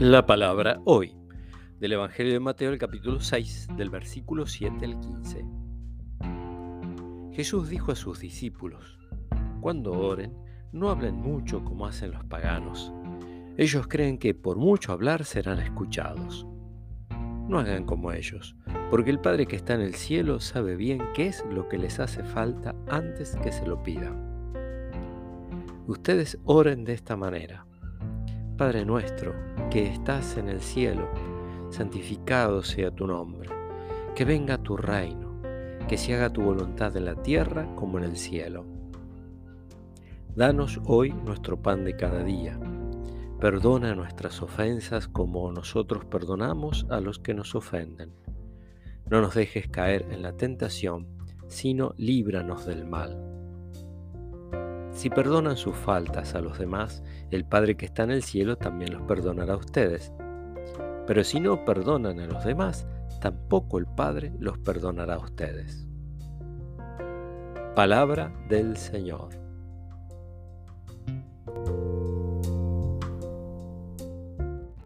La palabra hoy del Evangelio de Mateo, el capítulo 6, del versículo 7 al 15. Jesús dijo a sus discípulos, Cuando oren, no hablen mucho como hacen los paganos. Ellos creen que por mucho hablar serán escuchados. No hagan como ellos, porque el Padre que está en el cielo sabe bien qué es lo que les hace falta antes que se lo pidan. Ustedes oren de esta manera. Padre nuestro, que estás en el cielo, santificado sea tu nombre, que venga tu reino, que se haga tu voluntad en la tierra como en el cielo. Danos hoy nuestro pan de cada día. Perdona nuestras ofensas como nosotros perdonamos a los que nos ofenden. No nos dejes caer en la tentación, sino líbranos del mal. Si perdonan sus faltas a los demás, el Padre que está en el cielo también los perdonará a ustedes. Pero si no perdonan a los demás, tampoco el Padre los perdonará a ustedes. Palabra del Señor.